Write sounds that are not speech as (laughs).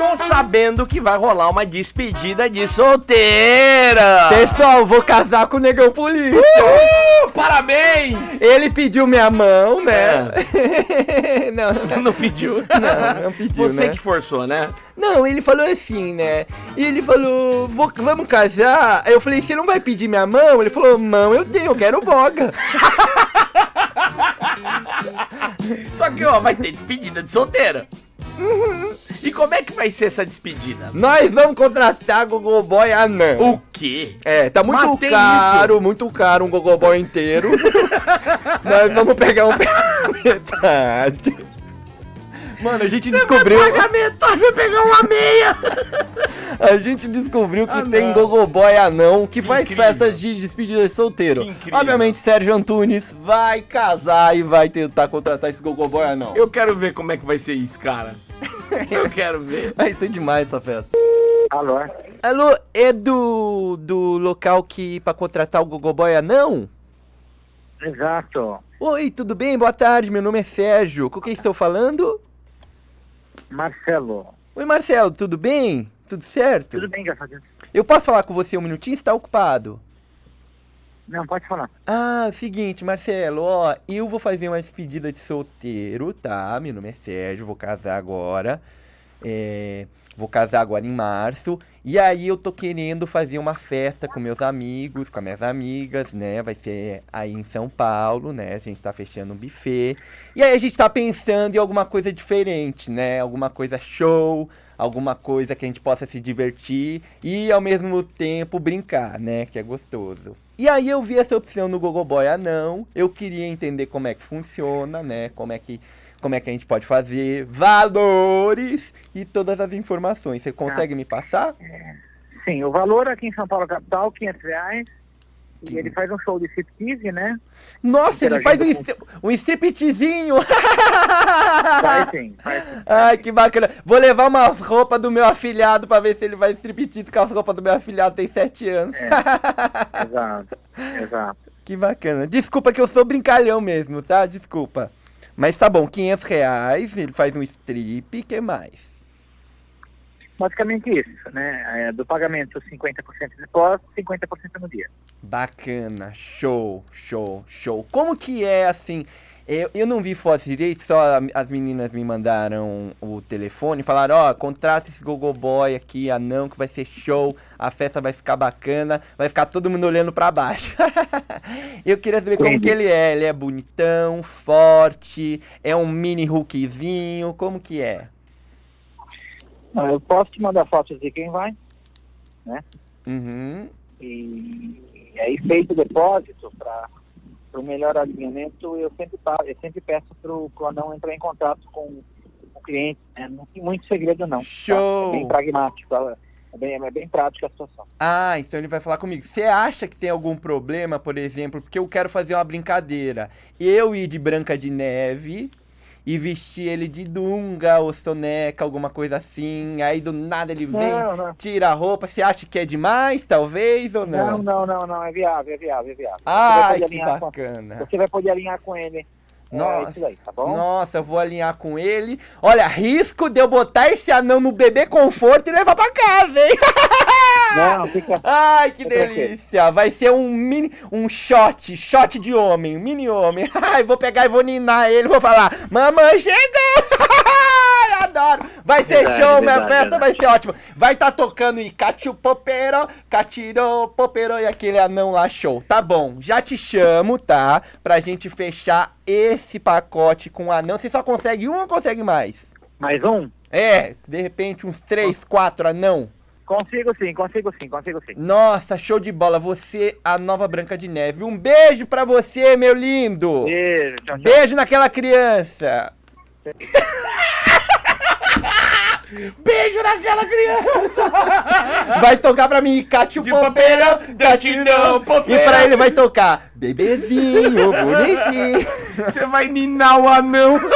Estou sabendo que vai rolar uma despedida de solteira. Pessoal, vou casar com o Negão Polícia. Uh, parabéns! Ele pediu minha mão, né? É. (laughs) não, não, Não pediu? (laughs) não, não pediu, Você né? que forçou, né? Não, ele falou assim, né? E ele falou, "Vou- vamos casar? Aí eu falei, você não vai pedir minha mão? Ele falou, mão eu tenho, eu quero boga. (laughs) Só que, ó, vai ter despedida de solteira. E como é que vai ser essa despedida? Nós vamos contratar Gogo Boy anão. O quê? É, tá muito Mas tem caro, muito caro um Gogo Boy inteiro. (laughs) Nós vamos pegar um metade. Mano, a gente descobriu. Vai pagar metade, vai pegar uma meia. A gente descobriu que Ah, tem não. Gogo Boy anão que, Que faz incrível. festas de despedida de solteiro. Obviamente, Sérgio Antunes vai casar e vai tentar contratar esse Gogo Boy anão. Eu quero ver como é que vai ser isso, cara. Eu quero ver. Vai ser demais essa festa. Alô? Alô, é do, do local que pra contratar o Gogo Boy anão? Exato. Oi, tudo bem? Boa tarde, meu nome é Sérgio. Com quem estou falando? Marcelo. Oi, Marcelo, tudo bem? Tudo certo? Tudo bem, graças a Deus. Eu posso falar com você um minutinho? Você tá ocupado? Não, pode falar. Ah, seguinte, Marcelo, ó, eu vou fazer uma despedida de solteiro, tá? Meu nome é Sérgio, vou casar agora. É, vou casar agora em março. E aí eu tô querendo fazer uma festa com meus amigos, com as minhas amigas, né? Vai ser aí em São Paulo, né? A gente tá fechando um buffet. E aí a gente tá pensando em alguma coisa diferente, né? Alguma coisa show, alguma coisa que a gente possa se divertir e ao mesmo tempo brincar, né? Que é gostoso. E aí eu vi essa opção no Google Boy Anão. Eu queria entender como é que funciona, né? Como é que como é que a gente pode fazer, valores e todas as informações. Você consegue me passar? Sim, o valor aqui em São Paulo, capital, 500 reais. E ele faz um show de striptease, né? Nossa, ele faz um, stri um stripteasezinho! Faz sim, faz sim. Ai, que bacana. Vou levar umas roupas do meu afilhado pra ver se ele vai striptease com as roupas do meu afilhado, tem 7 anos. Exato, exato. Que bacana. Desculpa que eu sou brincalhão mesmo, tá? Desculpa. Mas tá bom, 500 reais, ele faz um strip, que mais? Basicamente isso, né? É, do pagamento, 50% de depósito, 50% no dia. Bacana, show, show, show. Como que é assim? Eu, eu não vi fotos direito, só as meninas me mandaram o telefone, falaram, ó, contrata esse Gogo Boy aqui, anão, que vai ser show, a festa vai ficar bacana, vai ficar todo mundo olhando pra baixo. (laughs) eu queria saber como que ele é, ele é bonitão, forte, é um mini Hulkzinho, como que é? Eu posso te mandar fotos de quem vai. Uhum, E aí, feito o depósito, para o melhor alinhamento, eu sempre, eu sempre peço para o anão entrar em contato com o cliente. né? Não tem muito segredo, não. tá? Show! É bem pragmático, é bem, é bem prática a situação. Ah, então ele vai falar comigo. Você acha que tem algum problema, por exemplo, porque eu quero fazer uma brincadeira. Eu ir de Branca de Neve e vestir ele de dunga ou soneca, alguma coisa assim. Aí do nada ele vem, Não, não. tira a roupa. Você acha que é demais, talvez, ou Não, não? não, não, não, é viável, é viável, é viável. Poder que alinhar com- bacana. Você vai poder alinhar com ele. É Nossa. isso daí, tá bom? Nossa, eu vou alinhar com ele. Olha, risco de eu botar esse anão no bebê conforto e levar pra casa, hein? (laughs) Não, (laughs) fica. Ai, que Fica delícia! Vai ser um mini, um shot, shot de homem, um mini homem. (laughs) Ai, vou pegar e vou ninar ele, vou falar, mamãe chegou! (laughs) Ai, Adoro! Vai ser Verdade, show, minha verdade, festa vai verdade. ser ótima. Vai tá tocando e Cachu Popero, Catiro Popero e aquele anão lá, show. Tá bom, já te chamo, tá? Pra gente fechar esse pacote com o anão. Você só consegue um ou consegue mais? Mais um? É, de repente uns três, quatro anão. Consigo sim, consigo sim, consigo sim. Nossa, show de bola. Você, a nova Branca de Neve. Um beijo pra você, meu lindo. Beijo, tchau, tchau. Beijo naquela criança. (laughs) Beijo naquela criança. Vai tocar pra mim, Pompeiro, Pompeiro, Gatinão, E pra ele vai tocar Bebezinho, (laughs) bonitinho. Você vai ninar o anão. (laughs)